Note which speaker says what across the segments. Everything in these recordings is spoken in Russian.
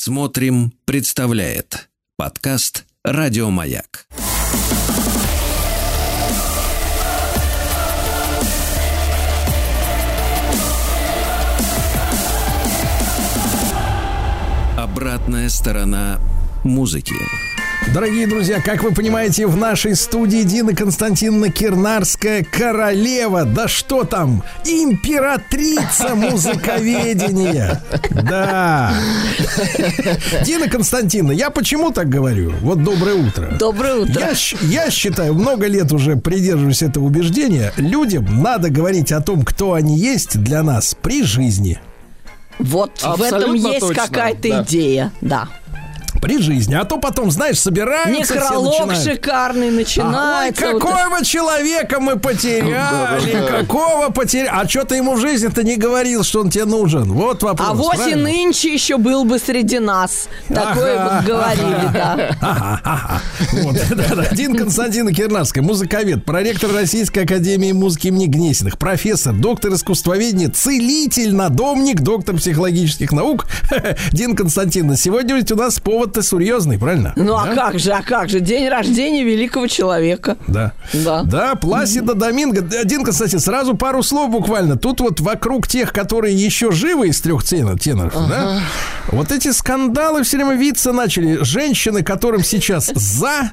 Speaker 1: Смотрим, представляет подкаст Радиомаяк. Обратная сторона музыки.
Speaker 2: Дорогие друзья, как вы понимаете, в нашей студии Дина Константиновна Кирнарская королева, да что там, императрица музыковедения. Да. Дина Константиновна, я почему так говорю? Вот доброе утро.
Speaker 3: Доброе утро.
Speaker 2: Я, я считаю, много лет уже придерживаюсь этого убеждения, людям надо говорить о том, кто они есть для нас при жизни.
Speaker 3: Вот Абсолютно в этом есть какая-то да. идея, да
Speaker 2: при жизни. А то потом, знаешь, собираются
Speaker 3: Некролог шикарный начинается.
Speaker 2: А, ой, какого вот человека мы потеряли, какого потеряли. А что ты ему в жизни-то не говорил, что он тебе нужен? Вот вопрос.
Speaker 3: А вот и нынче еще был бы среди нас. Такое бы говорили, да. Ага, ага.
Speaker 2: Вот, Дин Константин Кирнарская, музыковед, проректор Российской Академии музыки имени Гнесиных, профессор, доктор искусствоведения, целитель, надомник, доктор психологических наук. Дин Константиновна, сегодня ведь у нас повод повод-то серьезный, правильно?
Speaker 3: Ну а да? а как же, а как же? День рождения великого человека.
Speaker 2: Да. Да. Да, Пласида Доминго. Один, кстати, сразу пару слов буквально. Тут вот вокруг тех, которые еще живы из трех теноров, теноров ага. да, вот эти скандалы все время виться начали. Женщины, которым сейчас за,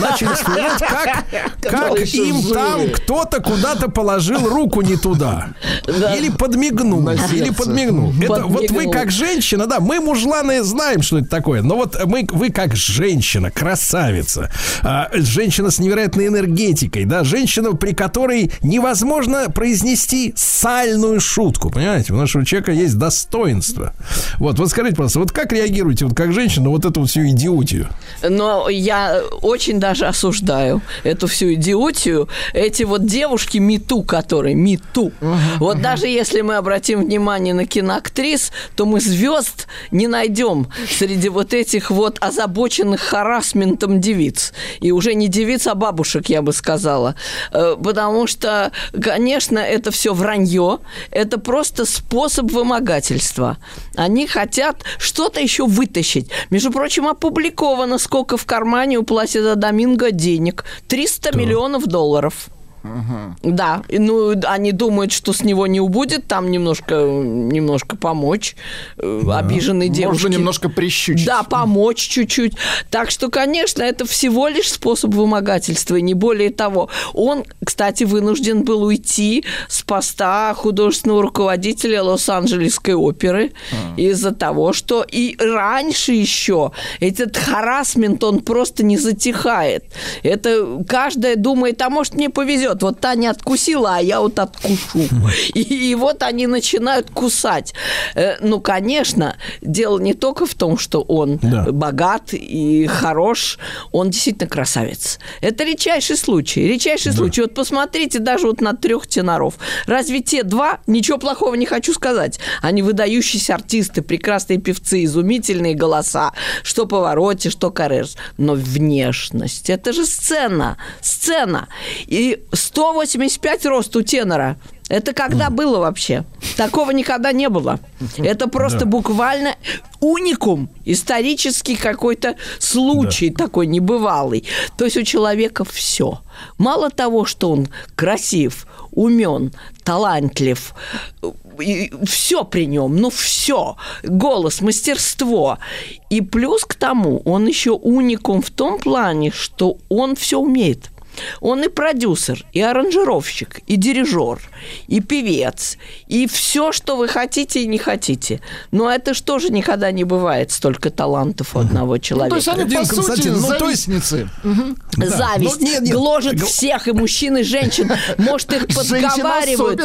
Speaker 2: начали вспоминать, как, как им живы. там кто-то куда-то положил руку не туда. Да. Или подмигнул. Или подмигнул. Это вот вы как женщина, да, мы мужланы знаем, что это такое. Но вот мы, вы как женщина, красавица, а, женщина с невероятной энергетикой, да, женщина, при которой невозможно произнести сальную шутку, понимаете? У нашего человека есть достоинство. Вот, вот скажите, пожалуйста, вот как реагируете, вот как женщина, вот эту всю идиотию?
Speaker 3: Но я очень даже осуждаю эту всю идиотию. Эти вот девушки МИТУ, которые МИТУ. Uh-huh, вот uh-huh. даже если мы обратим внимание на киноактрис, то мы звезд не найдем среди вот этих этих вот озабоченных харасментом девиц. И уже не девиц, а бабушек, я бы сказала. Э, потому что, конечно, это все вранье. Это просто способ вымогательства. Они хотят что-то еще вытащить. Между прочим, опубликовано, сколько в кармане у Пласида Доминго денег. 300 да. миллионов долларов. Угу. Да, ну они думают, что с него не убудет, там немножко, немножко помочь э, да. обиженной девушке.
Speaker 2: Можно немножко прищучить.
Speaker 3: Да, помочь чуть-чуть. Так что, конечно, это всего лишь способ вымогательства, и не более того. Он, кстати, вынужден был уйти с поста художественного руководителя Лос-Анджелесской оперы а. из-за того, что и раньше еще этот харасмент, он просто не затихает. Это каждая думает, а может мне повезет, вот, вот Таня откусила, а я вот откушу. И, и вот они начинают кусать. Э, ну, конечно, дело не только в том, что он да. богат и хорош, он действительно красавец. Это редчайший случай. Редчайший да. случай. Вот посмотрите даже вот на трех теноров. Разве те два, ничего плохого не хочу сказать, они выдающиеся артисты, прекрасные певцы, изумительные голоса, что Повороте, что Карерс. Но внешность, это же сцена, сцена. И 185 рост у тенора. Это когда было вообще? Такого никогда не было. Это просто да. буквально уникум, исторический какой-то случай да. такой небывалый. То есть у человека все. Мало того, что он красив, умен, талантлив, и все при нем, ну все, голос, мастерство. И плюс к тому, он еще уникум в том плане, что он все умеет. Он и продюсер, и аранжировщик, и дирижер, и певец, и все, что вы хотите и не хотите. Но это же тоже никогда не бывает столько талантов у одного человека. Ну, то есть
Speaker 2: они, по сути, ну, завистницы.
Speaker 3: Угу. Да. Зависть ну, нет, нет. гложет всех, и мужчин, и женщин. Может, их подговаривают.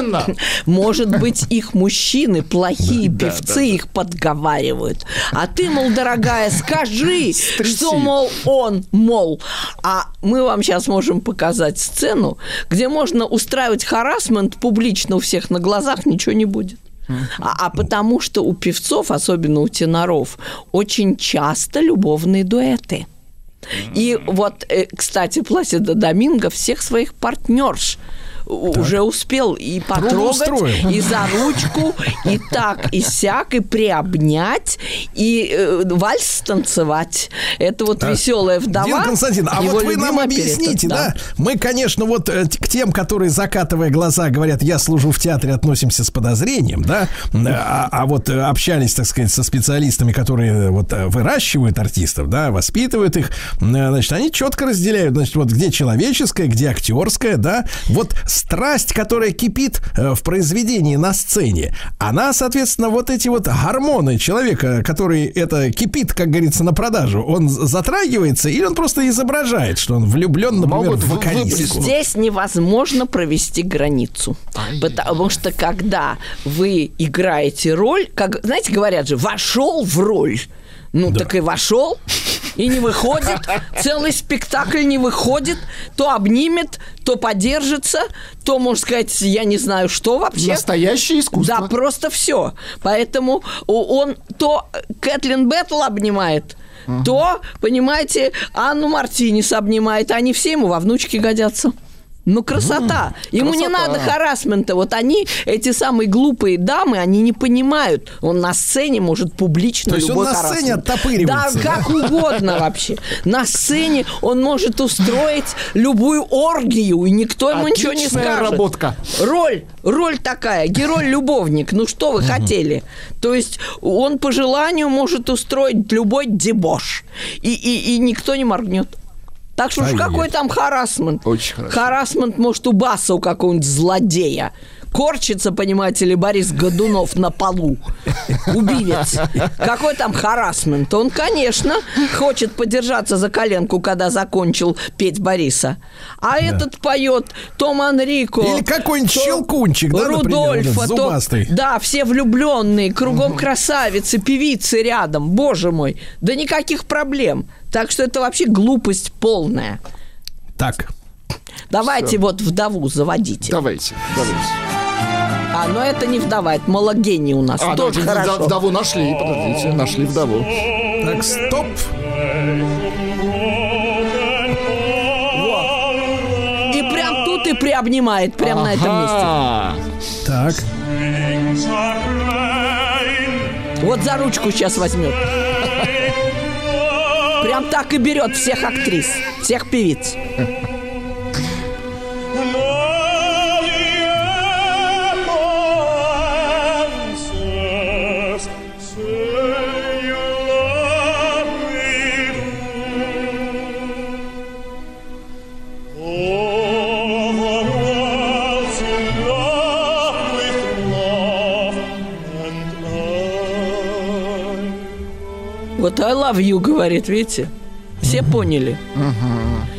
Speaker 3: Может быть, их мужчины, плохие да, певцы, да, их подговаривают. А ты, мол, дорогая, скажи, что, мол, он, мол. А мы вам сейчас можем показать сцену, где можно устраивать харасмент публично у всех на глазах, ничего не будет. А, а потому что у певцов, особенно у теноров, очень часто любовные дуэты. И вот, э, кстати, Пласида Доминго всех своих партнерш уже успел и потрогать, и за ручку, и так, и сяк, и приобнять, и э, вальс танцевать. Это вот веселая вдова.
Speaker 2: Дин Константин, а вот вы нам
Speaker 3: любимая оперетта.
Speaker 2: объясните, да. Мы, конечно, вот э, к тем, которые, закатывая глаза, говорят, я служу в театре, относимся с подозрением, да, а, а вот э, общались, так сказать, со специалистами, которые э, вот выращивают артистов, да, воспитывают их, значит, они четко разделяют, значит, вот где человеческое, где актерское, да, вот страсть, которая кипит э, в произведении на сцене, она, соответственно, вот эти вот гормоны человека, который это кипит, как говорится, на продажу, он затрагивается или он просто изображает, что он влюблен, например,
Speaker 4: Могут
Speaker 2: в вокалистку?
Speaker 3: Здесь невозможно провести границу. Потому что когда вы играете роль, как, знаете, говорят же, вошел в роль. Ну, так и вошел, и не выходит. Целый спектакль не выходит. То обнимет, то подержится, то, можно сказать, я не знаю, что вообще.
Speaker 4: Настоящее искусство.
Speaker 3: Да, просто все. Поэтому он то Кэтлин Беттл обнимает, то, понимаете, Анну Мартинес обнимает. Они все ему во внучки годятся. Ну, красота. Ему не
Speaker 4: красота.
Speaker 3: надо харасмента. Вот они, эти самые глупые дамы, они не понимают. Он на сцене может публично
Speaker 2: То есть он
Speaker 3: любой
Speaker 2: на сцене
Speaker 3: харассмент.
Speaker 2: оттопыривается,
Speaker 3: Да, как угодно вообще. На сцене он может устроить любую оргию, и никто ему ничего не скажет.
Speaker 4: работка.
Speaker 3: Роль, роль такая, герой-любовник. Ну что вы хотели? То есть он по желанию может устроить любой дебош. И, и, и никто не моргнет. Так что уж
Speaker 2: Ай-яй-яй.
Speaker 3: какой там харасмент?
Speaker 4: Очень хорошо.
Speaker 3: Харасмент, может, у Баса, у какого-нибудь злодея. Корчится, понимаете ли, Борис Годунов на полу. Убивец. Какой там харасмент? Он, конечно, хочет подержаться за коленку, когда закончил петь Бориса. А этот поет Том Анрико.
Speaker 2: Или какой-нибудь
Speaker 3: то
Speaker 2: щелкунчик, да, например,
Speaker 3: Рудольфа, то-
Speaker 2: зубастый.
Speaker 3: да, все влюбленные, кругом красавицы, певицы рядом. Боже мой, да никаких проблем. Так что это вообще глупость полная.
Speaker 2: Так,
Speaker 3: Давайте вот вдову заводите.
Speaker 4: Давайте, давайте.
Speaker 3: А, но это не вдова, это малогений у нас.
Speaker 4: А,
Speaker 3: Тоже хорошо.
Speaker 4: вд- Вдову нашли, подождите, нашли вдову.
Speaker 2: так, стоп.
Speaker 3: И прям тут и приобнимает, прям на этом месте.
Speaker 4: Ага.
Speaker 2: Так,
Speaker 3: Вот за ручку сейчас возьмет. Прям так и берет всех актрис, всех певиц. Вот I love you, говорит, видите? Все поняли.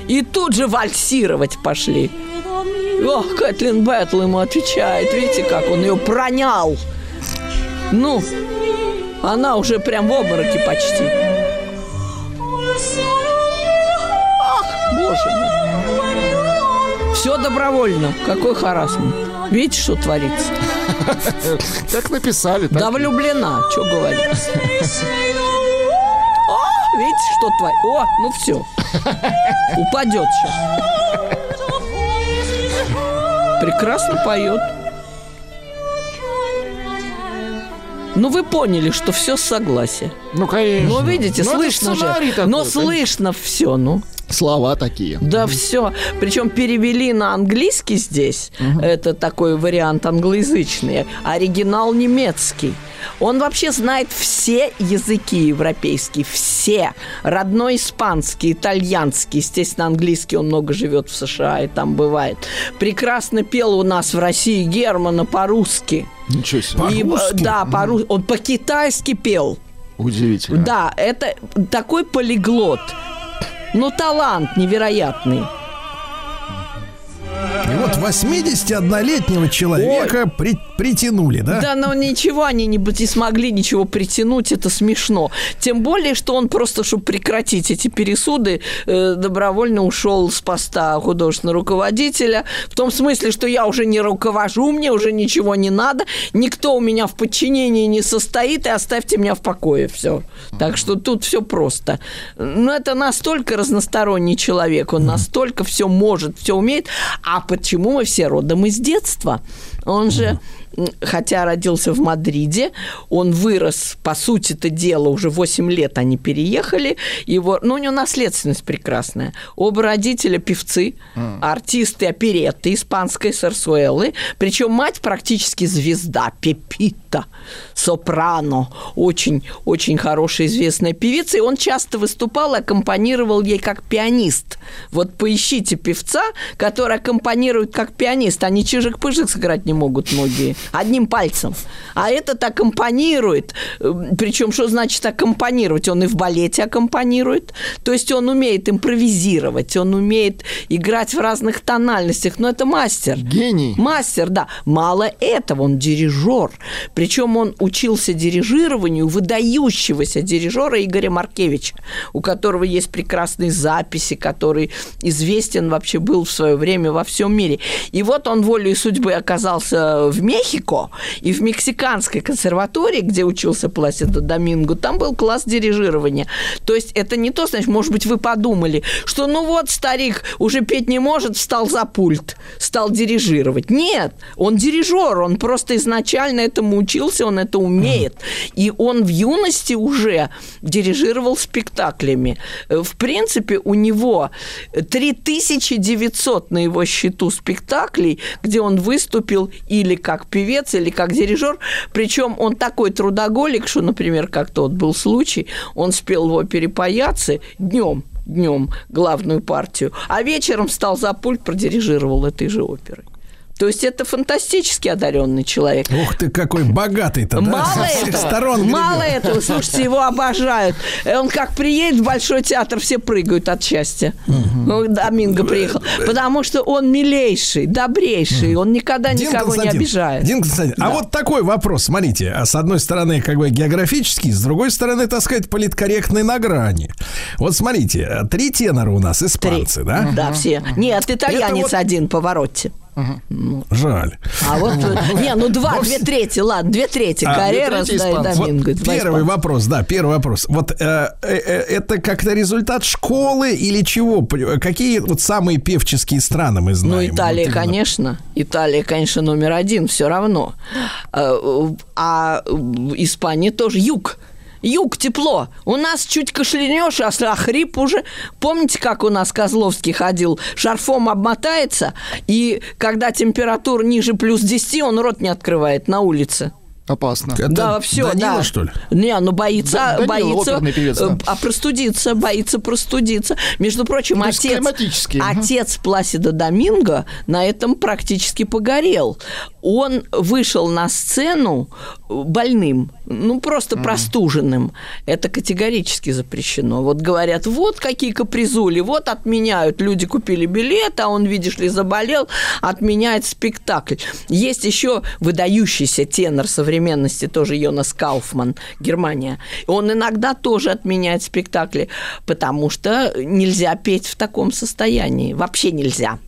Speaker 3: И тут же вальсировать пошли. Ох, Кэтлин Бэтл ему отвечает. Видите, как он ее пронял. Ну, она уже прям в обмороке почти. Все добровольно. Какой харасмент. Видите, что творится?
Speaker 4: Так написали.
Speaker 3: Да влюблена, что говорить. О, видите, что творит? О, ну все. Упадет сейчас. Прекрасно поет. Ну, вы поняли, что все согласие.
Speaker 4: Ну, конечно.
Speaker 3: Ну, видите,
Speaker 4: Ну, это
Speaker 3: слышно же.
Speaker 4: такой,
Speaker 3: Но
Speaker 4: конечно.
Speaker 3: слышно все, ну.
Speaker 4: Слова такие.
Speaker 3: Да все. Причем перевели на английский здесь. Это такой вариант англоязычный. Оригинал немецкий. Он вообще знает все языки европейские. Все. Родной испанский, итальянский. Естественно, английский. Он много живет в США и там бывает. Прекрасно пел у нас в России Германа по-русски.
Speaker 4: Ничего себе.
Speaker 3: И, э,
Speaker 2: По-русски?
Speaker 3: да, по-русски. Он по-китайски пел.
Speaker 4: Удивительно.
Speaker 3: Да, это такой полиглот. Ну, талант невероятный.
Speaker 2: Вот 81-летнего человека при- притянули, да?
Speaker 3: Да, но ничего они не, не смогли ничего притянуть, это смешно. Тем более, что он просто, чтобы прекратить эти пересуды, э, добровольно ушел с поста художественного руководителя. В том смысле, что я уже не руковожу, мне уже ничего не надо, никто у меня в подчинении не состоит, и оставьте меня в покое. Все. Так что тут все просто. Но это настолько разносторонний человек, он настолько все может, все умеет. А почему Почему мы все родом из детства? Он же хотя родился в Мадриде, он вырос, по сути это дело, уже 8 лет они переехали, его, ну, у него наследственность прекрасная. Оба родителя певцы, артисты оперетты испанской сарсуэлы, причем мать практически звезда, Пепита, сопрано, очень-очень хорошая известная певица, и он часто выступал и аккомпанировал ей как пианист. Вот поищите певца, который аккомпанирует как пианист, они чижик-пыжик сыграть не могут многие одним пальцем. А этот аккомпанирует. Причем, что значит аккомпанировать? Он и в балете аккомпанирует. То есть он умеет импровизировать, он умеет играть в разных тональностях. Но это мастер.
Speaker 4: Гений.
Speaker 3: Мастер, да. Мало этого, он дирижер. Причем он учился дирижированию выдающегося дирижера Игоря Маркевича, у которого есть прекрасные записи, который известен вообще был в свое время во всем мире. И вот он волей судьбы оказался в Мехико, и в Мексиканской консерватории, где учился Пласидо Доминго, там был класс дирижирования. То есть это не то, значит, может быть, вы подумали, что ну вот старик уже петь не может, встал за пульт, стал дирижировать. Нет, он дирижер, он просто изначально этому учился, он это умеет. И он в юности уже дирижировал спектаклями. В принципе, у него 3900 на его счету спектаклей, где он выступил или как певец, или как дирижер. Причем он такой трудоголик, что, например, как тот был случай, он спел в опере «Паяцы» днем, днем главную партию, а вечером стал за пульт, продирижировал этой же оперы. То есть это фантастически одаренный человек.
Speaker 2: Ух ты, какой богатый-то, да?
Speaker 3: Мало
Speaker 2: Со всех
Speaker 3: этого,
Speaker 2: сторон
Speaker 3: мало
Speaker 2: гребет.
Speaker 3: этого, слушайте, его обожают. Он как приедет в Большой театр, все прыгают от счастья. Ну, Доминго приехал. Потому что он милейший, добрейший, он никогда
Speaker 2: Дин
Speaker 3: никого не обижает.
Speaker 2: Дин Константин, а
Speaker 3: Да.
Speaker 2: вот такой вопрос, смотрите, а с одной стороны, как бы географический, с другой стороны, так сказать, политкорректный на грани. Вот смотрите, три тенора у нас,
Speaker 3: Три.
Speaker 2: испанцы, да?
Speaker 3: Да, все. Нет, итальянец
Speaker 2: вот-
Speaker 3: один поворотте.
Speaker 2: Жаль.
Speaker 3: А вот, э, не, ну два, две трети, ладно, две трети.
Speaker 2: А,
Speaker 3: Карьера,
Speaker 4: две трети
Speaker 3: да, и. Доминго.
Speaker 2: Вот первый вопрос, да, первый вопрос. Вот э, э, э, это как-то результат школы или чего? П- Какие вот самые певческие страны мы знаем?
Speaker 3: Ну, Италия,
Speaker 2: Вот именно.
Speaker 3: конечно. Италия, конечно, номер один, все равно. А, а Испания тоже юг. Юг, тепло. У нас чуть кашлянешь, а с- а хрип уже. Помните, как у нас Козловский ходил? Шарфом обмотается, и когда температура ниже плюс 10, он рот не открывает на улице.
Speaker 4: Опасно.
Speaker 2: Это
Speaker 3: да, все,
Speaker 2: Данила,
Speaker 3: да.
Speaker 2: что ли?
Speaker 3: Не, ну боится,
Speaker 4: Да- Данила,
Speaker 3: боится,
Speaker 4: певец, да.
Speaker 3: э, а простудиться, боится простудиться. Между прочим,
Speaker 4: есть
Speaker 3: отец, отец Пласида Доминго на этом практически погорел. Он вышел на сцену больным, ну просто простуженным. Это категорически запрещено. Вот говорят, вот какие капризули, вот отменяют. Люди купили билет, а он, видишь ли, заболел, отменяет спектакль. Есть еще выдающийся тенор современности, тоже Йонас Кауфман, Германия. Он иногда тоже отменяет спектакли, потому что нельзя петь в таком состоянии. Вообще нельзя.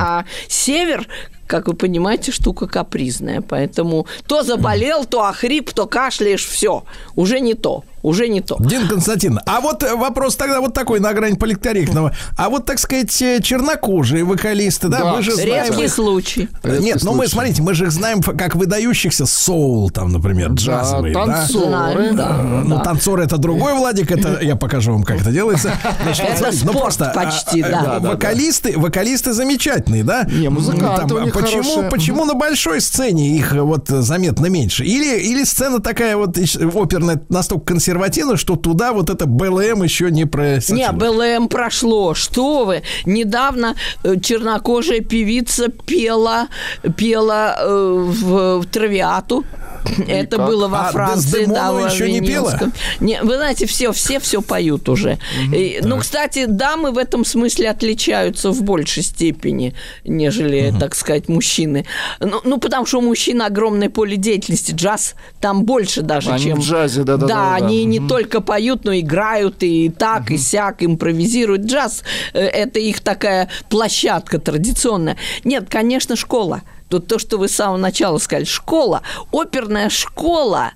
Speaker 3: А север, как вы понимаете, штука капризная. Поэтому то заболел, то охрип, то кашляешь, все. Уже не то. Уже не то.
Speaker 2: Дин Константин, а вот э, вопрос тогда вот такой на грани политкорректного. А вот, так сказать, э, чернокожие вокалисты, да,
Speaker 4: Да,
Speaker 2: мы же знаем
Speaker 3: Редкий
Speaker 2: их-
Speaker 3: случай.
Speaker 4: Редкий
Speaker 2: Нет, ну мы,
Speaker 4: случай.
Speaker 2: смотрите, мы же их знаем как выдающихся соул, там, например, джазовые, да?
Speaker 4: танцоры.
Speaker 3: Да.
Speaker 2: Э, Ну, танцор это другой Владик, это я покажу вам, как это делается. Значит,
Speaker 3: Это
Speaker 2: смотрите, ну,
Speaker 3: спорт
Speaker 2: просто, а,
Speaker 3: почти,
Speaker 2: а,
Speaker 3: да. Да, да,
Speaker 2: Вокалисты, вокалисты замечательные, да?
Speaker 4: Не, музыканты
Speaker 2: Там,
Speaker 4: у них
Speaker 2: почему,
Speaker 4: хорошие.
Speaker 2: почему на большой сцене их э, вот э, заметно меньше? Или, или сцена такая вот ищ- оперная настолько консервативная, что туда вот это БЛМ еще не просочилось?
Speaker 3: Не, БЛМ прошло. Что вы? Недавно э, чернокожая певица пела, пела э, в, в Травиату. Это
Speaker 4: как?
Speaker 3: было во
Speaker 2: А
Speaker 3: Франции,
Speaker 2: Дездемону
Speaker 3: да, во
Speaker 2: еще не пела?
Speaker 3: Не, вы знаете, все, все все поют уже. И, ну, кстати, дамы в этом смысле отличаются в большей степени, нежели, так сказать, мужчины. Ну, ну, потому что у мужчин огромное поле деятельности. Джаз там больше даже,
Speaker 4: Они
Speaker 3: чем...
Speaker 4: в джазе, да-да-да,
Speaker 3: Да,
Speaker 4: да.
Speaker 3: они не только поют, но играют и так, и сяк, импровизируют. Джаз э, – это их такая площадка традиционная. Нет, конечно, школа. Тут то, что вы с самого начала сказали, школа, оперная школа,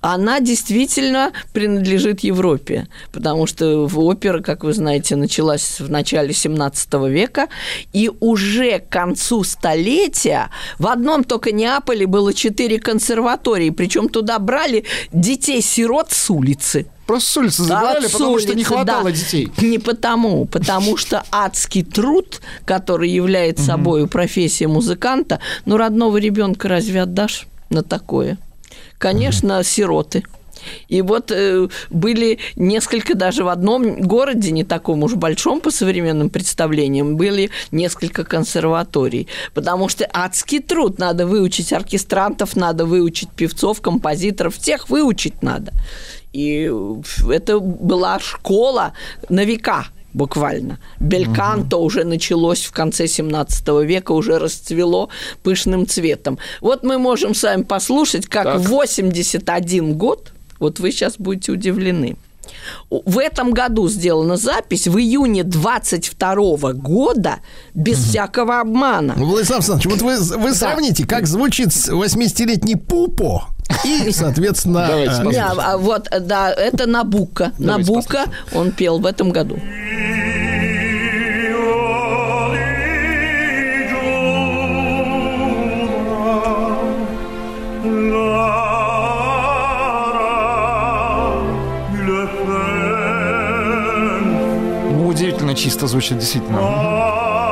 Speaker 3: она действительно принадлежит Европе, потому что опера, как вы знаете, началась в начале 17 века, и уже к концу столетия в одном только Неаполе было четыре консерватории, причем туда брали детей-сирот с улицы.
Speaker 4: Просто с улицы забирали,
Speaker 3: От
Speaker 4: потому что не
Speaker 3: улицы,
Speaker 4: хватало
Speaker 3: да.
Speaker 4: детей.
Speaker 3: Не потому, потому что адский труд, который является собой профессия музыканта, ну, родного ребенка разве отдашь на такое? Конечно, сироты. И вот э, были несколько, даже в одном городе, не таком уж большом по современным представлениям, были несколько консерваторий. Потому что адский труд. Надо выучить оркестрантов, надо выучить певцов, композиторов. Всех выучить надо. И это была школа на века буквально. Бельканто уже началось в конце 17 века, уже расцвело пышным цветом. Вот мы можем с вами послушать, как
Speaker 4: Так.
Speaker 3: в 81 год, вот вы сейчас будете удивлены, в этом году сделана запись в июне 22 года без всякого обмана.
Speaker 2: Ну, Владислав Александрович, вот вы, вы сравните, как звучит с 80-летний Пупо и, соответственно...
Speaker 4: Давайте
Speaker 2: э,
Speaker 3: Не, а вот, да, это Набука.
Speaker 4: Давайте
Speaker 3: Набука он пел в этом году.
Speaker 4: Ну, удивительно чисто звучит, действительно.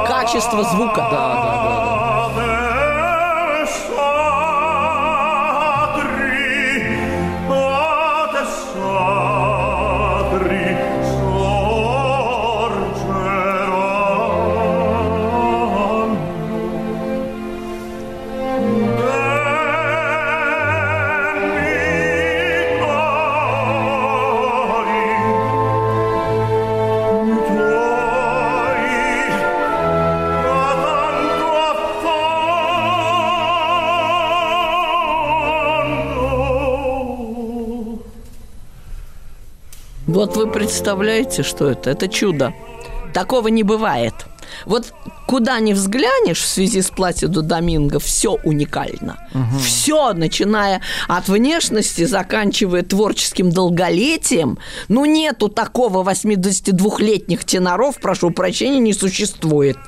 Speaker 3: Качество звука.
Speaker 4: Да, да,
Speaker 3: Вот вы представляете, что это? Это чудо. Такого не бывает. Вот куда ни взглянешь в связи с Платиду Доминго, все уникально. Все, начиная от внешности, заканчивая творческим долголетием. Ну, нету такого 82-летних теноров, прошу прощения, не существует.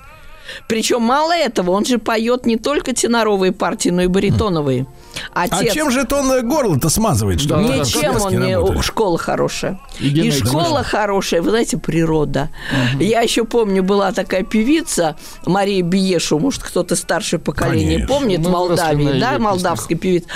Speaker 3: Причем мало этого, он же поет не только теноровые партии, но и баритоновые.
Speaker 2: А
Speaker 3: Отец...
Speaker 2: чем же это он э, горло-то смазывает? Что ли?
Speaker 3: Ничем он не...
Speaker 2: работает?
Speaker 3: Школа хорошая.
Speaker 4: И
Speaker 3: И, школа хорошая, вы знаете, природа. Я еще помню, была такая певица Мария Биешу, может, кто-то старшее поколение
Speaker 2: Конечно.
Speaker 3: помнит, в
Speaker 4: Мы выросли
Speaker 3: Молдавии, да, молдавская певица.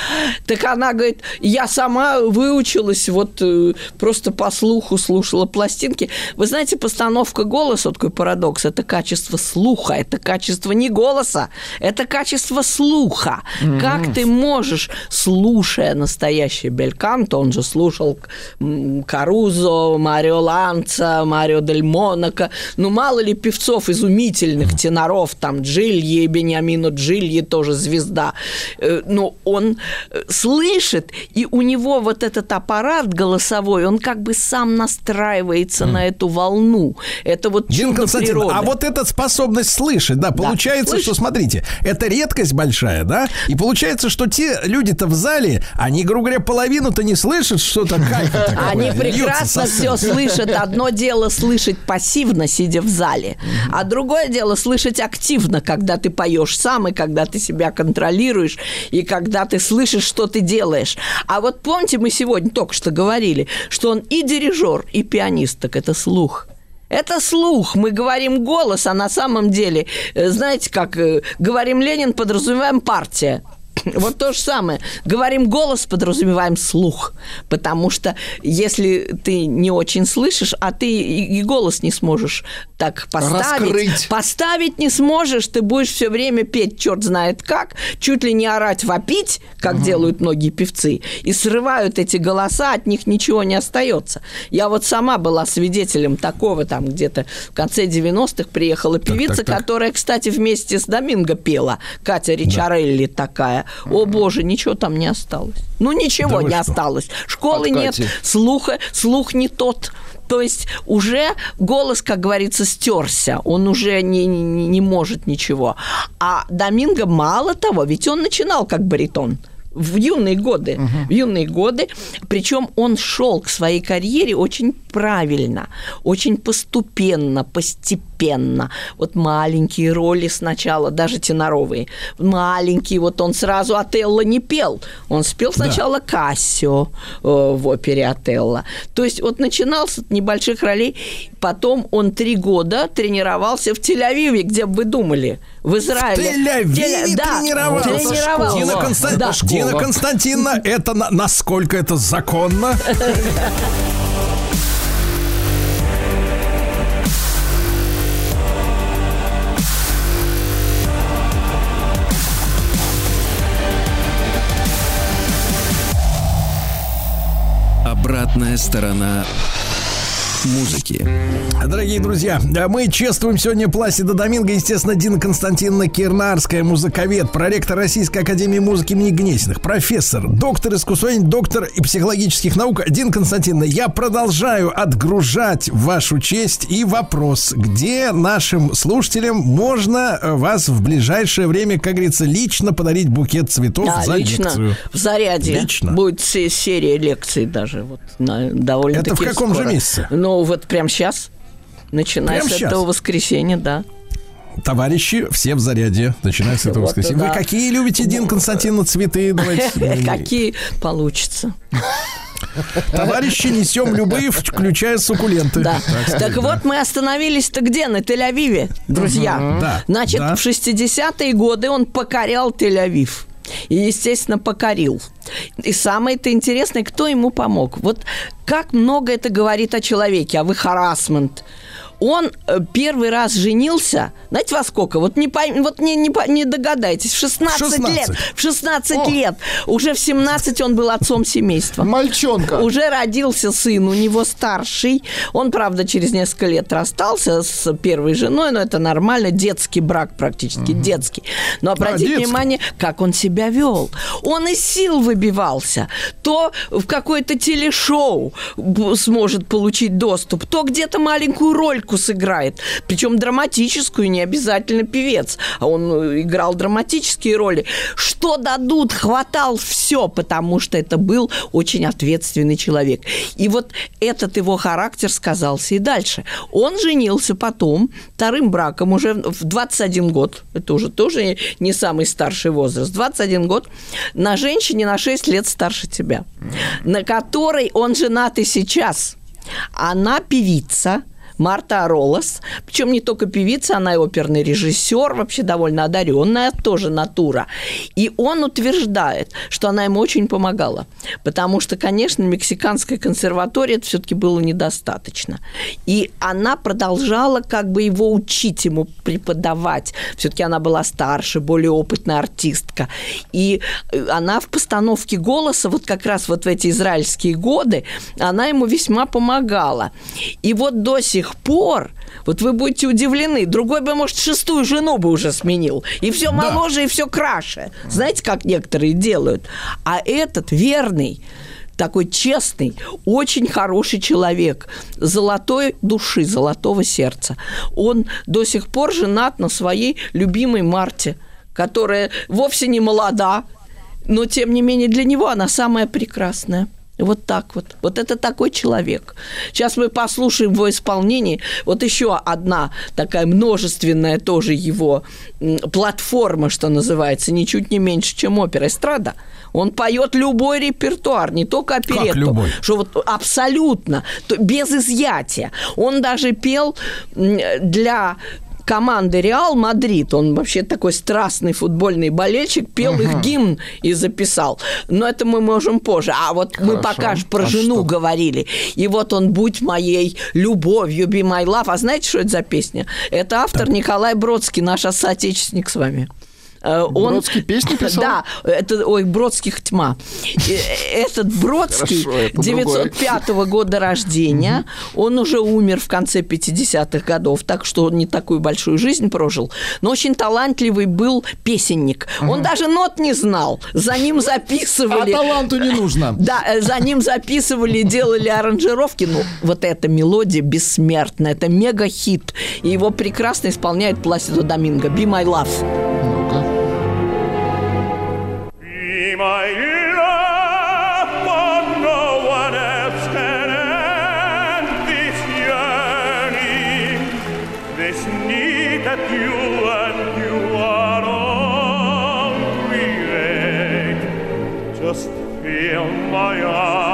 Speaker 3: Так она говорит, я сама выучилась, вот э, просто по слуху слушала пластинки. Вы знаете, постановка голоса, вот такой парадокс, это качество слуха, это качество не голоса, это качество слуха. Как ты можешь, слушая настоящий Бельканто, он же слушал Карузо, Марио Ланца, Марио Дель Монако, ну мало ли певцов изумительных теноров, там Джильи, Бениамино Джильи, тоже звезда, Э, но он э, слышит, и у него вот этот аппарат голосовой, он как бы сам настраивается на эту волну. Это вот
Speaker 2: Дин
Speaker 3: чудо природы.
Speaker 2: а вот эта способность слышать, да, получается,
Speaker 3: слышит.
Speaker 2: что, смотрите, это редкость большая, да, и получается, что те люди-то в зале, они, грубо говоря, половину-то не слышат, что-то
Speaker 3: Они прекрасно все слышат. Одно дело слышать пассивно, сидя в зале, а другое дело слышать активно, когда ты поешь сам, и когда ты себя контролируешь, и когда ты слышишь, что ты делаешь. А вот помните, мы сегодня только что говорили, что он и дирижер, и пианист, так это слух. Это слух. Мы говорим голос, а на самом деле, э, знаете, как э, говорим Ленин, подразумеваем партия. Вот то же самое. Говорим голос, подразумеваем слух. Потому что если ты не очень слышишь, а ты и голос не сможешь так поставить.
Speaker 4: Раскрыть.
Speaker 3: Поставить не сможешь, ты будешь все время петь черт знает как, чуть ли не орать, вопить, как делают многие певцы, и срывают эти голоса, от них ничего не остается. Я вот сама была свидетелем такого, там где-то в конце 90-х приехала певица,
Speaker 2: так, так.
Speaker 3: которая, кстати, вместе с Доминго пела, Катя Ричарелли такая. О боже, ничего там не осталось. Ну, ничего
Speaker 2: Да
Speaker 3: не
Speaker 2: что?
Speaker 3: осталось. Школы
Speaker 4: От
Speaker 3: нет, слуха, слух не тот. То есть уже голос, как говорится, стерся, он уже не, не, не может ничего. А Доминго мало того, ведь он начинал как баритон в юные годы, uh-huh. в юные годы, причем он шел к своей карьере очень правильно, очень постепенно, постепенно. Вот маленькие роли сначала, даже теноровые, маленькие, вот он сразу Отелло не пел, он спел сначала да. Кассио э, в опере Отелло. То есть вот начинал с небольших ролей, потом он три года тренировался в Тель-Авиве, где бы вы думали, в Израиле.
Speaker 2: В Тель-Авиве да, тренировался. тренировался. Дина, Констан... да. Дина Константиновна, это на... насколько это законно?
Speaker 1: Обратная сторона музыки.
Speaker 2: Дорогие друзья, мы чествуем сегодня Пласида Доминго, естественно, Дина Константиновна Кирнарская, музыковед, проректор Российской Академии музыки имени Гнесиных, профессор, доктор искусствоведения, доктор и психологических наук. Дина Константиновна, я продолжаю отгружать вашу честь и вопрос, где нашим слушателям можно вас в ближайшее время, как говорится, лично подарить букет цветов
Speaker 3: да,
Speaker 2: за
Speaker 3: лично,
Speaker 2: лекцию?
Speaker 3: в заряде.
Speaker 2: Лично.
Speaker 3: Будет серия лекций даже. Вот, довольно
Speaker 2: Это в каком
Speaker 3: скоро.
Speaker 2: же месяце?
Speaker 3: Ну, вот прямо сейчас. Начиная
Speaker 2: Прямо
Speaker 3: с
Speaker 2: сейчас?
Speaker 3: этого воскресенья, да.
Speaker 2: Товарищи, все в заряде, начиная с этого
Speaker 3: Вот,
Speaker 2: воскресенья. Вы
Speaker 3: да.
Speaker 2: какие любите, Дин Константиновна, цветы? Давайте.
Speaker 3: Какие получится.
Speaker 2: Товарищи, несем любые, включая суккуленты.
Speaker 3: Да.
Speaker 2: Так
Speaker 3: Так вот, мы остановились-то где? На Тель-Авиве, друзья.
Speaker 2: Да,
Speaker 3: Значит,
Speaker 2: да.
Speaker 3: в 60-е годы он покорял Тель-Авив. И, естественно, покорил. И самое-то интересное, кто ему помог. Вот как много это говорит о человеке, а вы харасмент. Он э, первый раз женился, знаете, во сколько? Вот не, пойм- вот не, не, не догадайтесь, в 16,
Speaker 2: 16.
Speaker 3: лет. В 16
Speaker 4: О.
Speaker 3: лет. Уже в 17 он был отцом семейства.
Speaker 4: Мальчонка.
Speaker 3: Уже родился сын, у него старший. Он, правда, через несколько лет расстался с первой женой, но это нормально, детский брак практически, детский. Но обратите
Speaker 4: детский.
Speaker 3: внимание, как он себя вел. Он из сил выбивался. То в какое-то телешоу сможет получить доступ, то где-то маленькую рольку сыграет. Причем драматическую, не обязательно певец. А он э, играл драматические роли. Что дадут, хватал все, потому что это был очень ответственный человек. И вот этот его характер сказался и дальше. Он женился потом, вторым браком уже в 21 год, это уже тоже не самый старший возраст, 21 год, на женщине на 6 лет старше тебя, на которой он женат и сейчас. Она певица, Марта Аролас. Причем не только певица, она и оперный режиссер, вообще довольно одаренная тоже натура. И он утверждает, что она ему очень помогала. Потому что, конечно, мексиканская консерватория это все-таки было недостаточно. И она продолжала как бы его учить, ему преподавать. Все-таки она была старше, более опытная артистка. И она в постановке голоса, вот как раз вот в эти израильские годы, она ему весьма помогала. И вот до сих пор, вот вы будете удивлены, другой бы, может, шестую жену бы уже сменил. И все моложе, и все краше. Знаете, как некоторые делают? А этот верный, такой честный, очень хороший человек, золотой души, золотого сердца. Он до сих пор женат на своей любимой Марте, которая вовсе не молода, но тем не менее для него она самая прекрасная. Вот так вот. Вот это такой человек. Сейчас мы послушаем его исполнение. Вот еще одна такая множественная тоже его платформа, что называется, ничуть не меньше, чем опера эстрада. Он поет любой репертуар, не только оперетту.
Speaker 2: любой?
Speaker 3: Что вот абсолютно, без изъятия. Он даже пел для команды Реал Мадрид, он вообще такой страстный футбольный болельщик, пел их гимн и записал. Но это мы можем позже. А вот мы
Speaker 4: Хорошо.
Speaker 3: пока ж про
Speaker 4: А
Speaker 3: жену
Speaker 4: что?
Speaker 3: говорили. И вот он «Будь моей любовью, be my love». А знаете, что это за песня? Это автор Николай Бродский, наш соотечественник с вами. Э, Он,
Speaker 4: Бродский песни писал?
Speaker 3: Да, это, ой, Бродских тьма. Этот Бродский
Speaker 4: Хорошо, это
Speaker 3: 905 года рождения, он уже умер в конце 50-х годов, так что он не такую большую жизнь прожил, но очень талантливый был песенник. Он даже нот не знал, за ним
Speaker 4: А
Speaker 3: записывали.
Speaker 4: таланту не нужно.
Speaker 3: Да, э, за ним записывали, делали аранжировки. Ну, вот эта мелодия бессмертна, это мега-хит. И его прекрасно исполняет Пласидо Доминго. «Be my love».
Speaker 4: Ну-ка.
Speaker 5: My love, for no one else can end this yearning, this need that you and you alone create. Just feel my arms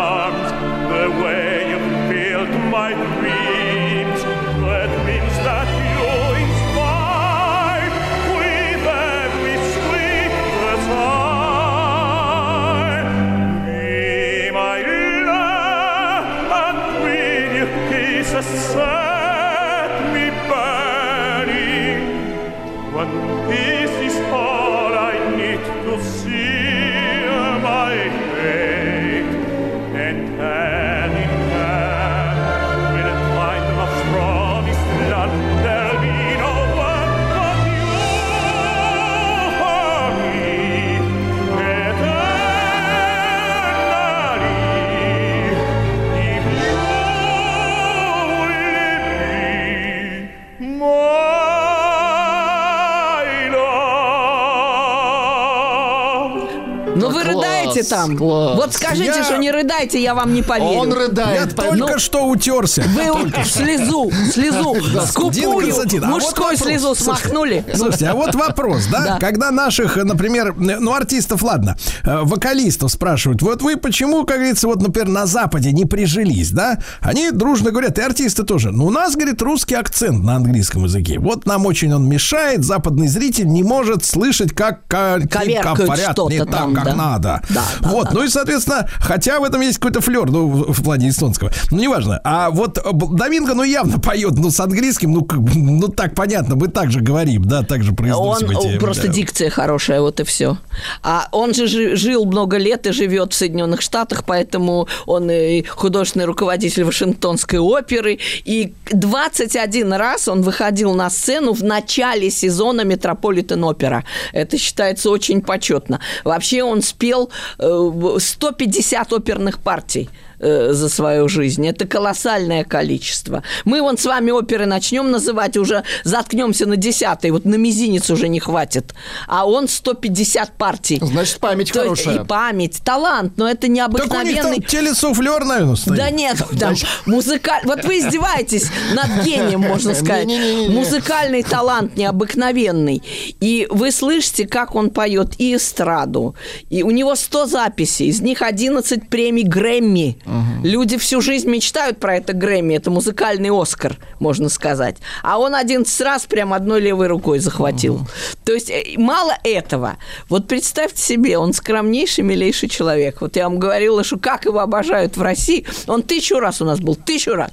Speaker 3: рыдаете там.
Speaker 4: класс.
Speaker 3: Вот скажите,
Speaker 2: Я-
Speaker 3: что не рыдайте, я вам не поверю.
Speaker 4: Он
Speaker 2: Я
Speaker 4: рыдает.
Speaker 2: только
Speaker 3: ну,
Speaker 2: что утерся.
Speaker 3: Вы у- слезу, слезу, скупую,
Speaker 2: а
Speaker 3: мужскую слезу смахнули.
Speaker 2: Слушайте, а вот вопрос, да?
Speaker 3: Да.
Speaker 2: Когда наших, например, ну, артистов, ладно, э, вокалистов спрашивают, вот вы почему, как говорится, вот, например, на Западе не прижились, да? Они дружно говорят, и артисты тоже. Ну, у нас, говорит, русский акцент на английском языке. Вот нам очень он мешает, западный зритель не может слышать, как, как,
Speaker 3: Коверкают
Speaker 2: говорят
Speaker 3: что-то
Speaker 2: не так,
Speaker 3: там,
Speaker 2: как
Speaker 3: да.
Speaker 2: надо.
Speaker 3: Да,
Speaker 2: вот, ну и, соответственно, хотя в этом есть какой-то флер, ну, в плане эстонского, ну, неважно. А вот Доминго, ну, явно поет, ну, с английским, ну, ну, так понятно, мы так же говорим, да, так же
Speaker 3: Он
Speaker 2: произносим эти...
Speaker 3: о, просто
Speaker 2: да.
Speaker 3: дикция хорошая, вот и все. А он же жи- жил много лет и живет в Соединенных Штатах, поэтому он и художественный руководитель Вашингтонской оперы. И 21 раз он выходил на сцену в начале сезона Метрополитен опера. Это считается очень почетно. Вообще он спел 150 оперных партий э, за свою жизнь. Это колоссальное количество. Мы вон с вами оперы начнем называть, уже заткнемся на десятой, вот на мизинец уже не хватит. А он 150 партий.
Speaker 4: Значит, память
Speaker 3: То есть
Speaker 4: хорошая.
Speaker 3: и память, талант, но это
Speaker 2: Так у них
Speaker 3: необыкновенный...
Speaker 2: там телесуфлер, наверное, стоит.
Speaker 3: Да нет, там музыкаль... Вот вы издеваетесь над гением, можно сказать.
Speaker 4: Не-не-не-не.
Speaker 3: Музыкальный талант необыкновенный. И вы слышите, как он поет и эстраду. И у него 100 записей, из них 11 премий Грэмми. Люди всю жизнь мечтают про это Грэмми. Это музыкальный Оскар, можно сказать. А он 11 раз прям одной левой рукой захватил. То есть э, мало этого. Вот представьте себе, он скромнейший, милейший человек. Вот я вам говорила, что как его обожают в России. Он тысячу раз у нас был, тысячу раз.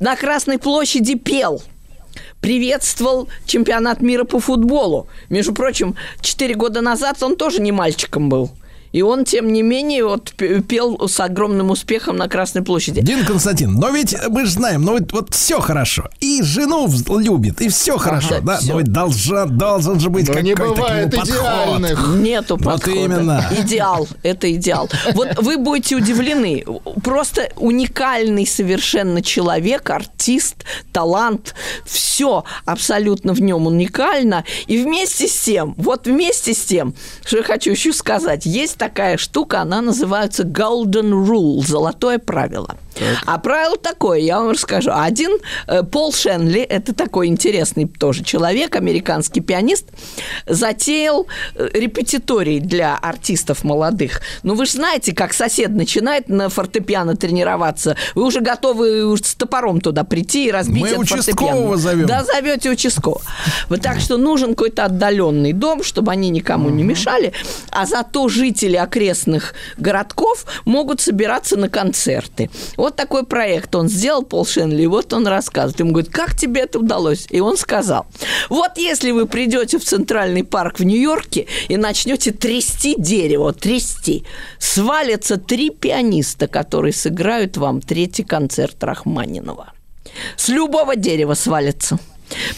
Speaker 3: На Красной площади пел приветствовал чемпионат мира по футболу. Между прочим, 4 года назад он тоже не мальчиком был. И он, тем не менее, вот пел с огромным успехом на Красной площади.
Speaker 2: Дин Константин, но ведь мы же знаем, ну вот, вот все хорошо. И жену любит, и все хорошо, да?
Speaker 3: всё.
Speaker 2: Но ведь должен, должен же быть
Speaker 4: Но не
Speaker 2: какой-то к нему
Speaker 4: бывает
Speaker 2: подход.
Speaker 4: идеальных.
Speaker 3: Нету
Speaker 2: Вот
Speaker 3: подхода.
Speaker 2: именно.
Speaker 3: Идеал. Это идеал. Вот вы будете удивлены. Просто уникальный совершенно человек, артист, талант. Все абсолютно в нем уникально. И вместе с тем, вот вместе с тем, что я хочу еще сказать, есть такая штука, она называется Golden Rule, золотое правило. А правило такое, я вам расскажу. Один э, Пол Шенли, это такой интересный тоже человек, американский пианист, затеял э, репетиторий для артистов молодых. Ну, вы же знаете, как сосед начинает на фортепиано тренироваться, вы уже готовы с топором туда прийти и разбить
Speaker 2: Мы участкового
Speaker 3: фортепиано.
Speaker 2: зовем.
Speaker 3: Да, зовете участкового. Вот так что нужен какой-то отдаленный дом, чтобы они никому не мешали, а зато жители окрестных городков могут собираться на концерты. Вот такой проект он сделал, Пол Шенли, и вот он рассказывает. Ему говорит, как тебе это удалось? И он сказал, вот если вы придете в Центральный парк в Нью-Йорке и начнете трясти дерево, трясти, свалятся три пианиста, которые сыграют вам третий концерт Рахманинова. С любого дерева свалятся.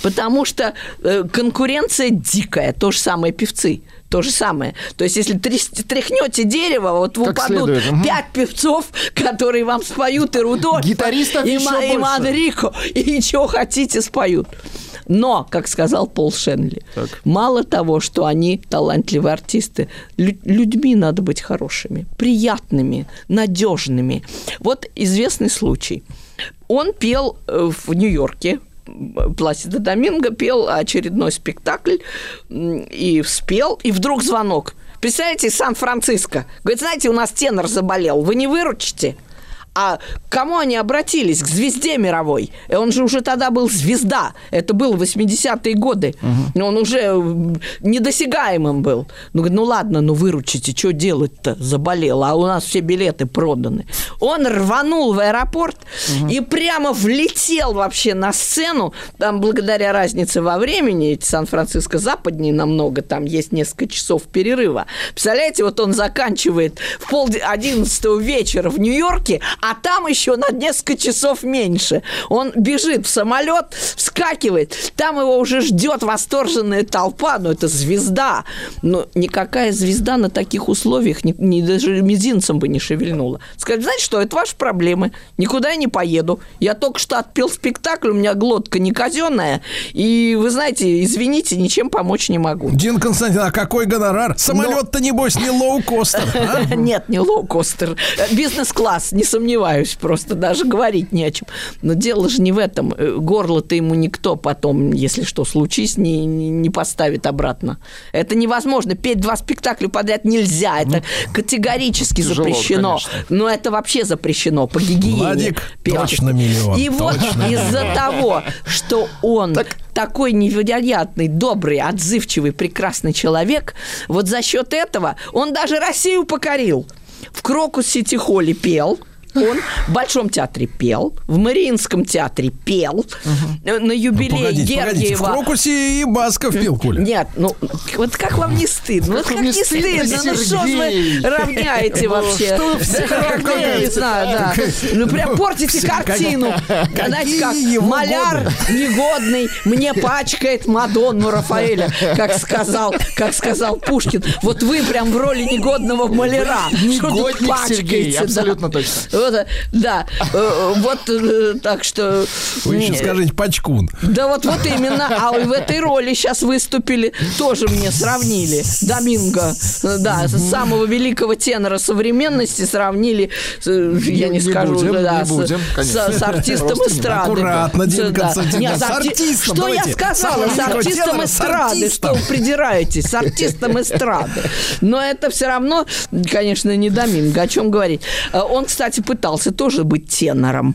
Speaker 3: Потому что э, конкуренция дикая, то же самое певцы. То же самое. То есть, если тряхнете дерево, вот
Speaker 4: Как
Speaker 3: упадут
Speaker 4: следует,
Speaker 3: пять певцов, которые вам споют и Рудольфа,
Speaker 4: Гитаристов
Speaker 3: и,
Speaker 4: еще
Speaker 3: и
Speaker 4: больше.
Speaker 3: Мадрико, и чего хотите споют. Но, как сказал Пол Шенли, мало того, что они талантливые артисты, лю- людьми надо быть хорошими, приятными, надежными. Вот известный случай. Он пел э, в Нью-Йорке, Пласида Доминго пел очередной спектакль и спел, и вдруг звонок. Представляете, из Сан-Франциско. Говорит, знаете, у нас тенор заболел, вы не выручите? А к кому они обратились? К звезде мировой. И он же уже тогда был звезда. Это было 80-е годы. Он уже э, недосягаемым был. Ну, говорит, ну ладно, ну выручите, что делать-то? Заболел, а у нас все билеты проданы. Он рванул в аэропорт и прямо влетел вообще на сцену. Там, благодаря разнице во времени, Сан-Франциско западнее намного, там есть несколько часов перерыва. Представляете, вот он заканчивает в пол одиннадцатого вечера в Нью-Йорке, а там еще на несколько часов меньше. Он бежит в самолет, вскакивает, там его уже ждет восторженная толпа, ну это звезда. Но никакая звезда на таких условиях ни, ни даже мизинцем бы не шевельнула. Сказать, знаете что, это ваши проблемы, никуда я не поеду. Я только что отпел спектакль, у меня глотка не казенная, и вы знаете, извините, ничем помочь не могу.
Speaker 2: Дин Константин, а какой гонорар? Самолет-то, небось, не лоукостер. а?
Speaker 3: Нет, не лоукостер. Э, Бизнес-класс, не сомневаюсь, просто даже говорить не о чем. Но дело же не в этом. Э, Горло-то ему никто потом, если что случись, не, не, не поставит обратно. Это невозможно. Петь два спектакля подряд нельзя. Это категорически
Speaker 4: тяжело,
Speaker 3: запрещено.
Speaker 4: конечно.
Speaker 3: Но это вообще запрещено по гигиене.
Speaker 2: Владик,
Speaker 3: певчих.
Speaker 2: точно миллион,
Speaker 3: И вот
Speaker 2: точно.
Speaker 3: из-за того, что он такой невероятный, добрый, отзывчивый, прекрасный человек, вот за счет этого он даже Россию покорил. В Крокус Сити Холле пел, он в Большом театре пел, в Мариинском театре пел, э, на юбилей
Speaker 2: Погодите, погодите, в
Speaker 3: Гергиева.
Speaker 2: Крокусе и Басков пил Коля.
Speaker 3: Нет, ну вот как вам не стыдно? Вот
Speaker 4: Как не стыдно,
Speaker 3: стыдно? Ну что вы равняете вообще?
Speaker 4: что вы все?
Speaker 3: Не знаю, да. Ну прям портите картину. Знаете, как маляр негодный мне пачкает Мадонну Рафаэля, как сказал, как сказал Пушкин. Вот вы прям в роли негодного маляра.
Speaker 4: Негодник Сергей, абсолютно точно.
Speaker 3: Э, да, Э, вот э, так что...
Speaker 2: Вы еще скажите Пачкун.
Speaker 3: да вот, вот именно. А в этой роли сейчас выступили, тоже мне сравнили. Доминго, да, самого великого тенора современности сравнили, э, я не, скажу, да, с- артистом эстрады.
Speaker 2: Аккуратно, Дина. Константиновна, с артистом,
Speaker 3: Что я сказала? С артистом эстрады. Что вы придираетесь? С артистом эстрады. Но это все равно, конечно, не Доминго. О чем говорить? Он, кстати, пытался тоже быть тенором.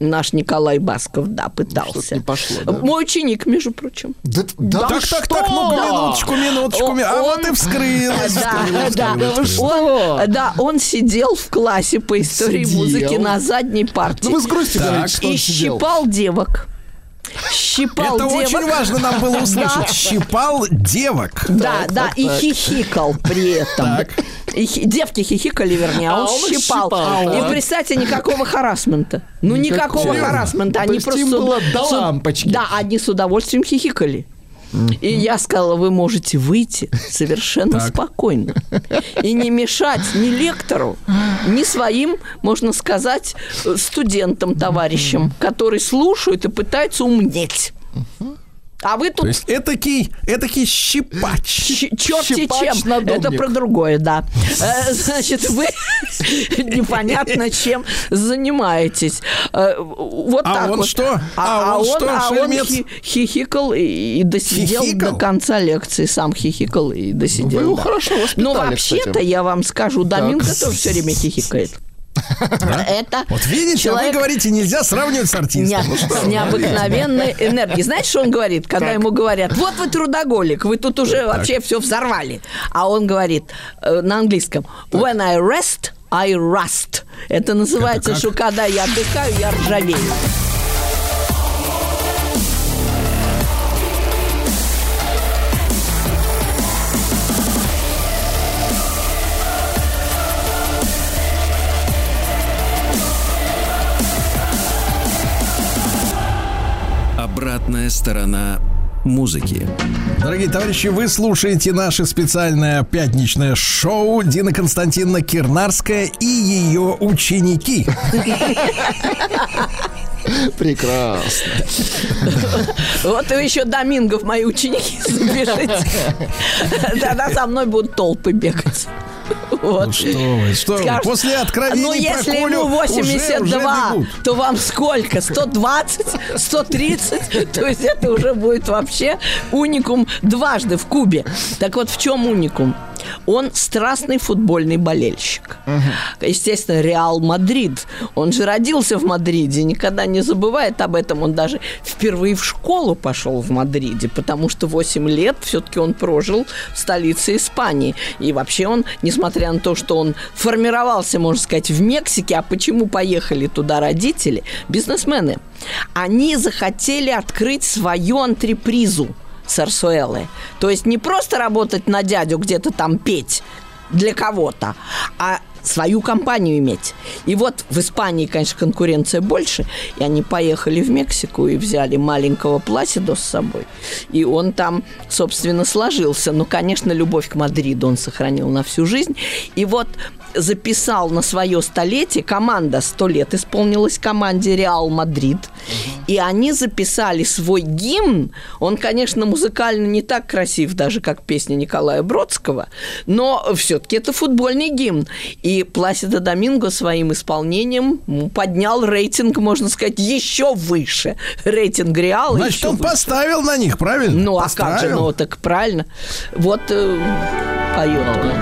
Speaker 3: Наш Николай Басков, да, пытался.
Speaker 4: Не пошло, да.
Speaker 3: Мой ученик, между прочим.
Speaker 4: Да, да
Speaker 2: Так,
Speaker 4: ты
Speaker 2: так,
Speaker 4: что?
Speaker 2: так, ну минуточку, минуточку.
Speaker 3: Он-
Speaker 2: А вот и вскрылась.
Speaker 3: Да,
Speaker 2: вскрылась,
Speaker 3: да, он, да, он сидел в классе по истории
Speaker 4: Сидел.
Speaker 3: музыки на задней партии.
Speaker 4: Ну вы с грустью
Speaker 2: Так,
Speaker 4: говорите, что он
Speaker 3: и
Speaker 4: сидел.
Speaker 3: щипал девок. Щипал
Speaker 2: Это
Speaker 3: девок.
Speaker 2: очень важно нам было услышать. Щипал девок.
Speaker 3: Да,
Speaker 4: Так,
Speaker 3: да,
Speaker 4: так,
Speaker 3: и
Speaker 4: так.
Speaker 3: хихикал при этом.
Speaker 2: Так.
Speaker 3: И хи- девки хихикали, вернее, а,
Speaker 4: А
Speaker 3: он,
Speaker 4: он
Speaker 3: щипал.
Speaker 4: щипал,
Speaker 3: и представьте, никакого харасмента. Ну, никакого харасмента. Они просто...
Speaker 4: до лампочки.
Speaker 3: Да, они с удовольствием хихикали. И я сказала, вы можете выйти совершенно
Speaker 2: Так.
Speaker 3: спокойно. И не мешать ни лектору, ни своим, можно сказать, э, студентам, товарищам, которые слушают и пытаются умнеть. А вы тут
Speaker 2: То есть этакий, этакий щипач.
Speaker 3: Ч- черти чем.
Speaker 4: надомник.
Speaker 3: Это про другое, да. Э, Значит, вы непонятно чем занимаетесь. Э, Вот
Speaker 2: А
Speaker 3: так
Speaker 2: он
Speaker 3: вот.
Speaker 2: что? А он что,
Speaker 3: а он хи- хихикал и досидел
Speaker 2: Хихикал?
Speaker 3: до конца лекции. Сам хихикал и
Speaker 4: Вы
Speaker 3: досидел.
Speaker 4: его
Speaker 3: да.
Speaker 4: хорошо воспитали,
Speaker 3: Ну, вообще-то, я вам скажу, Доминго тоже все время хихикает. Это
Speaker 2: Вот видите,
Speaker 3: человек-
Speaker 2: а вы говорите, нельзя сравнивать с артистом.
Speaker 3: нет, с необыкновенной энергией. Знаете, что он говорит, когда ему говорят, вот вы трудоголик, вы тут уже вообще все взорвали. А он говорит э, на английском, when I rest, I rust. Это называется,
Speaker 2: как?
Speaker 3: что когда я отдыхаю, я ржавею.
Speaker 1: Обратная сторона музыки.
Speaker 2: Дорогие товарищи, вы слушаете наше специальное пятничное шоу Дина Константиновна Кирнарская и ее ученики.
Speaker 4: Прекрасно.
Speaker 3: Вот и еще Домингов, мои ученики, запишите. Тогда со мной будут толпы бегать. Вот.
Speaker 2: Ну что вы, что вы,
Speaker 3: Скажут,
Speaker 2: после откровений
Speaker 3: Ну, если
Speaker 2: Колю
Speaker 3: ему
Speaker 2: уже-
Speaker 3: 82,
Speaker 2: уже бегут.
Speaker 3: то вам сколько? 120? 130? То есть это уже будет вообще уникум дважды в кубе. Так вот, в чем уникум? Он страстный футбольный болельщик. Естественно, Реал Мадрид. Он же родился в Мадриде, никогда не забывает об этом. Он даже впервые в школу пошел в Мадриде, потому что 8 лет все-таки он прожил в столице Испании. И вообще он, несмотря на то, что он формировался, можно сказать, в Мексике, а почему поехали туда родители? Бизнесмены. Они захотели открыть свою антрепризу сарсуэлы. То есть не просто работать на дядю, где-то там петь для кого-то, а свою компанию иметь. И вот в Испании, конечно, конкуренция больше, и они поехали в Мексику и взяли маленького Пласидо с собой. И он там, собственно, сложился. Но, конечно, любовь к Мадриду он сохранил на всю жизнь. И вот записал на свое столетие, команда 100 лет исполнилась команде Реал Мадрид, и они записали свой гимн. Он, конечно, музыкально не так красив, даже как песня Николая Бродского, но все-таки это футбольный гимн. И Пласидо Доминго своим исполнением поднял рейтинг, можно сказать, еще выше. Рейтинг Реала
Speaker 2: Значит, он
Speaker 3: выше.
Speaker 2: поставил на них, правильно?
Speaker 3: Ну, а как же,
Speaker 2: Поставил.
Speaker 3: ну, так правильно. Вот э, поет он,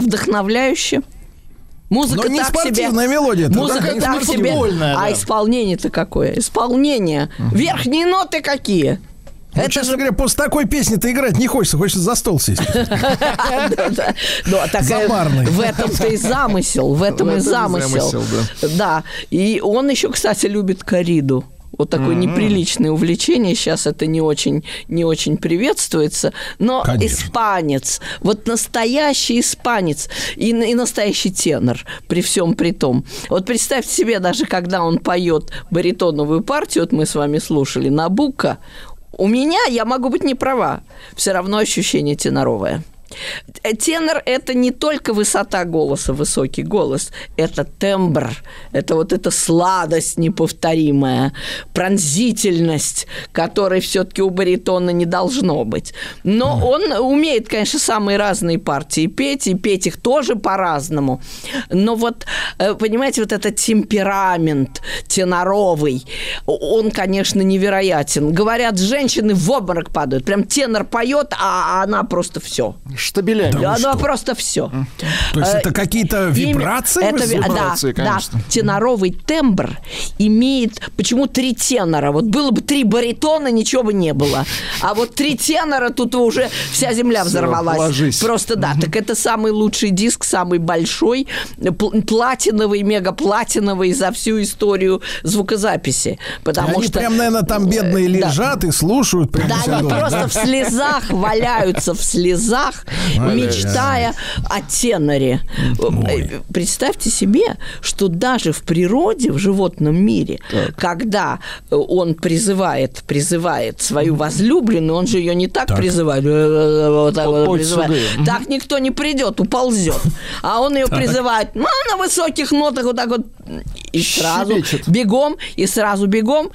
Speaker 3: здорово, вдохновляюще. Музыка
Speaker 2: Но не
Speaker 3: так себе.
Speaker 2: спортивная мелодия.
Speaker 3: Музыка так
Speaker 4: не
Speaker 3: себе. А
Speaker 4: да.
Speaker 3: исполнение-то какое? Исполнение. Верхние ноты какие?
Speaker 2: Ну,
Speaker 3: Это
Speaker 2: честно
Speaker 3: же
Speaker 2: говоря, после такой песни-то играть не хочется, хочется за стол сесть.
Speaker 3: Ну, а такая-
Speaker 2: Забарный.
Speaker 3: В этом-то и замысел, в этом и замысел, Да, и он еще, кстати, любит кориду. Вот такое неприличное увлечение. Сейчас это не очень, не очень приветствуется. Но
Speaker 2: Конечно.
Speaker 3: испанец, вот настоящий испанец и, и настоящий тенор при всем при том. Вот представьте себе, даже когда он поет баритоновую партию, вот мы с вами слушали, Набука, у меня, я могу быть не права, все равно ощущение теноровое. Э, Тенор – это не только высота голоса, высокий голос, это тембр, это вот эта сладость неповторимая, пронзительность, которой все-таки у баритона не должно быть. Но он умеет, конечно, самые разные партии петь, и петь их тоже по-разному. Но вот, э, понимаете, вот этот темперамент теноровый, он, конечно, невероятен. Говорят, женщины в обморок падают. Прям тенор поет, а она просто все.
Speaker 4: Штабелями.
Speaker 3: Да, она просто все.
Speaker 2: То есть
Speaker 3: Э,
Speaker 2: это какие-то вибрации?
Speaker 3: Это, да,
Speaker 4: Вибрации,
Speaker 3: да,
Speaker 4: конечно.
Speaker 3: теноровый тембр имеет... Почему три тенора? Вот было бы три баритона, ничего бы не было. А вот три тенора, тут уже вся земля взорвалась.
Speaker 4: ложись.
Speaker 3: Просто да. Так это самый лучший диск, самый большой, пл- платиновый, мегаплатиновый за всю историю звукозаписи. Потому
Speaker 2: Они
Speaker 3: что...
Speaker 2: прям, наверное, там бедные
Speaker 3: Да.
Speaker 2: лежат и слушают. прям
Speaker 3: Да, они просто
Speaker 2: да?
Speaker 3: в слезах валяются, в слезах, мечтая о теноре. Э, Представьте себе, что даже в природе, в животном мире, когда он призывает, призывает свою возлюбленную, он же ее не так, призывает, э, вот так вот
Speaker 4: Вот
Speaker 3: призывает.
Speaker 4: сюда.
Speaker 3: Так никто не придет, уползет. А он ее призывает ну, на высоких нотах вот так вот и сразу
Speaker 4: Щебечет.
Speaker 3: бегом, и сразу бегом.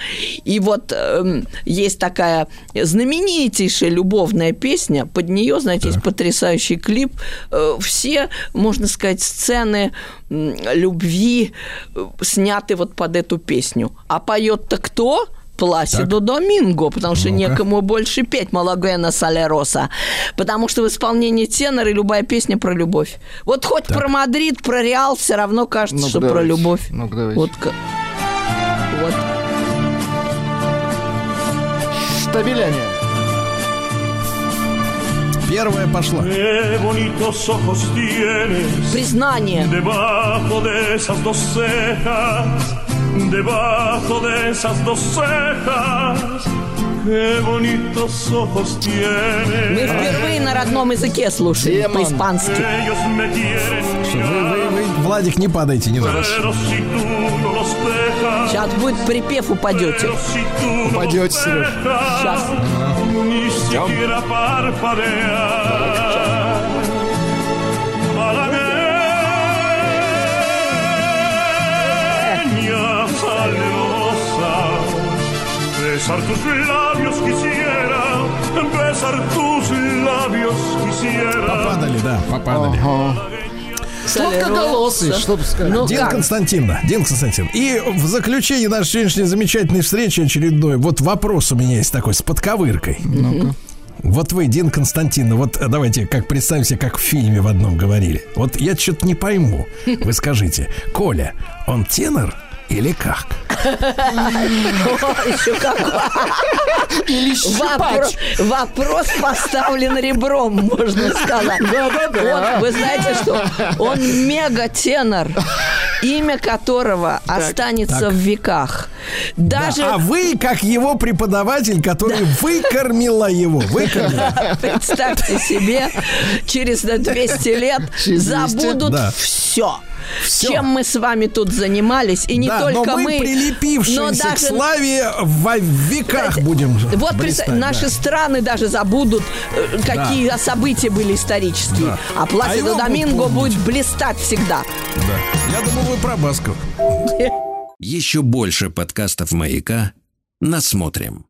Speaker 3: И вот эм, есть такая знаменитейшая любовная песня, под нее, знаете, есть потрясающий клип. Э, Все, можно сказать, сцены м, любви э, сняты вот под эту песню. А поет-то кто? Пласидо Доминго, потому что некому больше петь Malagueña Salerosa. Потому что в исполнении тенора любая песня про любовь. Вот хоть про Мадрид, про Реал, все равно кажется,
Speaker 4: Ну-ка,
Speaker 3: что про
Speaker 4: давайте.
Speaker 3: любовь.
Speaker 4: Ну-ка, давайте.
Speaker 3: Вот, вот.
Speaker 4: Штабеляне.
Speaker 2: Первая пошла.
Speaker 3: Признание.
Speaker 5: Debajo de esas dos cejas. Qué bonitos ojos
Speaker 3: Мы
Speaker 5: tienes.
Speaker 3: впервые на родном языке слушаем по-испански.
Speaker 5: Ellos me quieren
Speaker 2: Вы, вы, вы, Владик, не падайте, не надо.
Speaker 5: pero si tú no los dejas,
Speaker 3: Сейчас будет припев, упадете.
Speaker 5: pero si tú no los
Speaker 4: Упадете, Сереж.
Speaker 3: Сейчас.
Speaker 5: ni siquiera parpadear. Salerosa, besar tus labios quisiera, besar tus labios quisiera.
Speaker 2: Попадали, да, попадали.
Speaker 4: Сладкоголосый, что бы сказать.
Speaker 3: Ну
Speaker 2: Дин
Speaker 3: как?
Speaker 2: Константин, да, Дин Константин. И в заключение нашей сегодняшней замечательной встречи очередной, вот вопрос у меня есть такой с подковыркой. Вот вы, Дин Константин, ну вот э, давайте как представим себе, как в фильме в одном говорили. Вот я что-то не пойму. Вы скажите, Коля, он тенор или как?
Speaker 3: Еще какой.
Speaker 4: Или
Speaker 3: Вопрос, поставлен ребром, можно сказать.
Speaker 4: Да-да-да.
Speaker 3: Он- вы знаете, что он мега-тенор, имя которого останется в веках. Даже
Speaker 2: А вы, как его преподаватель, который выкормила его, выкормила.
Speaker 3: представьте себе, через 200 лет
Speaker 4: Через 200?
Speaker 3: забудут
Speaker 2: Да.
Speaker 3: Все. Чем мы с вами тут занимались, и не
Speaker 2: да,
Speaker 3: только
Speaker 2: но мы,
Speaker 3: мы, но
Speaker 2: прилепившиеся к
Speaker 3: даже
Speaker 2: славе во веках будем
Speaker 3: Вот представь,
Speaker 2: да.
Speaker 3: наши страны даже забудут, э, какие события были исторические.
Speaker 2: Да.
Speaker 3: А
Speaker 2: А
Speaker 3: Пласидо
Speaker 2: будут
Speaker 3: Доминго будет блистать всегда.
Speaker 2: Да. Я думал, вы про Басков.
Speaker 1: Еще больше подкастов «Маяка» насмотрим.